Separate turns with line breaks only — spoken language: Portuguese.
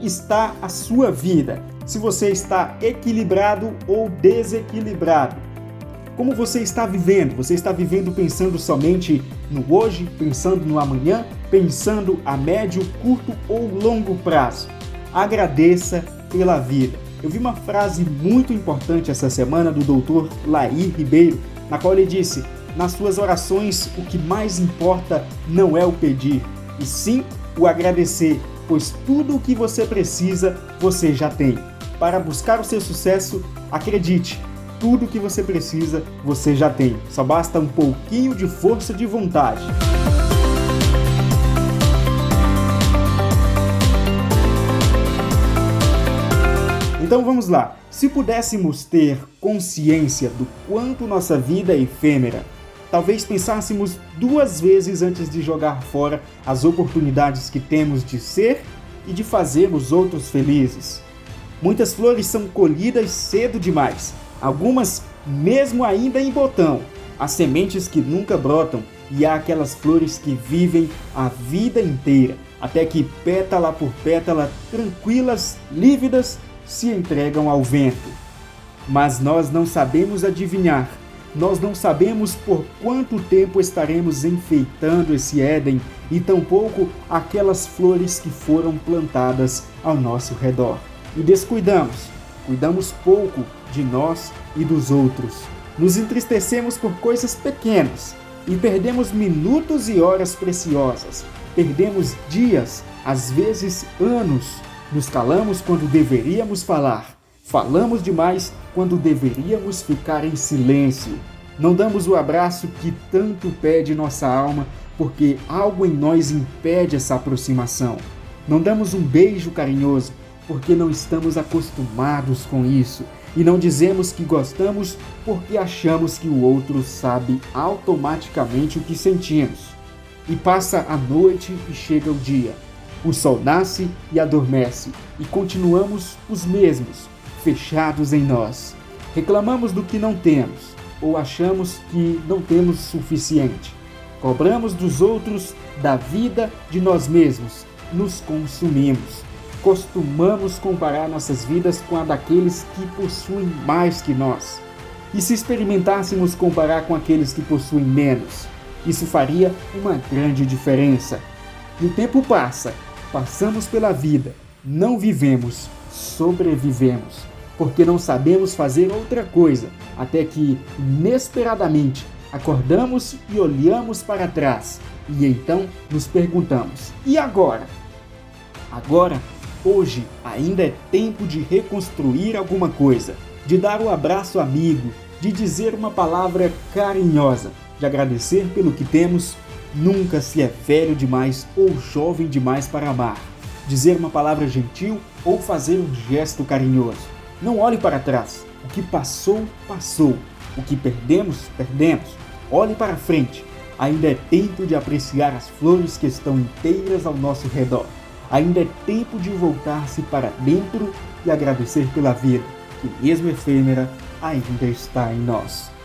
está a sua vida? Se você está equilibrado ou desequilibrado? Como você está vivendo? Você está vivendo pensando somente no hoje, pensando no amanhã, pensando a médio, curto ou longo prazo? Agradeça pela vida. Eu vi uma frase muito importante essa semana do Dr. Laí Ribeiro, na qual ele disse: Nas suas orações, o que mais importa não é o pedir, e sim o agradecer, pois tudo o que você precisa você já tem. Para buscar o seu sucesso, acredite, tudo o que você precisa você já tem. Só basta um pouquinho de força de vontade. Então vamos lá. Se pudéssemos ter consciência do quanto nossa vida é efêmera, talvez pensássemos duas vezes antes de jogar fora as oportunidades que temos de ser e de fazer os outros felizes. Muitas flores são colhidas cedo demais, algumas mesmo ainda em botão. Há sementes que nunca brotam e há aquelas flores que vivem a vida inteira, até que pétala por pétala, tranquilas, lívidas, se entregam ao vento. Mas nós não sabemos adivinhar, nós não sabemos por quanto tempo estaremos enfeitando esse Éden e tampouco aquelas flores que foram plantadas ao nosso redor. E descuidamos, cuidamos pouco de nós e dos outros. Nos entristecemos por coisas pequenas e perdemos minutos e horas preciosas. Perdemos dias, às vezes anos. Nos calamos quando deveríamos falar. Falamos demais quando deveríamos ficar em silêncio. Não damos o abraço que tanto pede nossa alma porque algo em nós impede essa aproximação. Não damos um beijo carinhoso porque não estamos acostumados com isso e não dizemos que gostamos porque achamos que o outro sabe automaticamente o que sentimos. E passa a noite e chega o dia. O sol nasce e adormece, e continuamos os mesmos, fechados em nós. Reclamamos do que não temos, ou achamos que não temos suficiente. Cobramos dos outros, da vida, de nós mesmos. Nos consumimos costumamos comparar nossas vidas com a daqueles que possuem mais que nós. E se experimentássemos comparar com aqueles que possuem menos, isso faria uma grande diferença. E o tempo passa, passamos pela vida, não vivemos, sobrevivemos, porque não sabemos fazer outra coisa, até que, inesperadamente, acordamos e olhamos para trás, e então nos perguntamos: e agora? Agora Hoje ainda é tempo de reconstruir alguma coisa, de dar o um abraço amigo, de dizer uma palavra carinhosa, de agradecer pelo que temos. Nunca se é velho demais ou jovem demais para amar. Dizer uma palavra gentil ou fazer um gesto carinhoso. Não olhe para trás. O que passou, passou. O que perdemos, perdemos. Olhe para frente. Ainda é tempo de apreciar as flores que estão inteiras ao nosso redor. Ainda é tempo de voltar-se para dentro e agradecer pela vida, que mesmo efêmera ainda está em nós.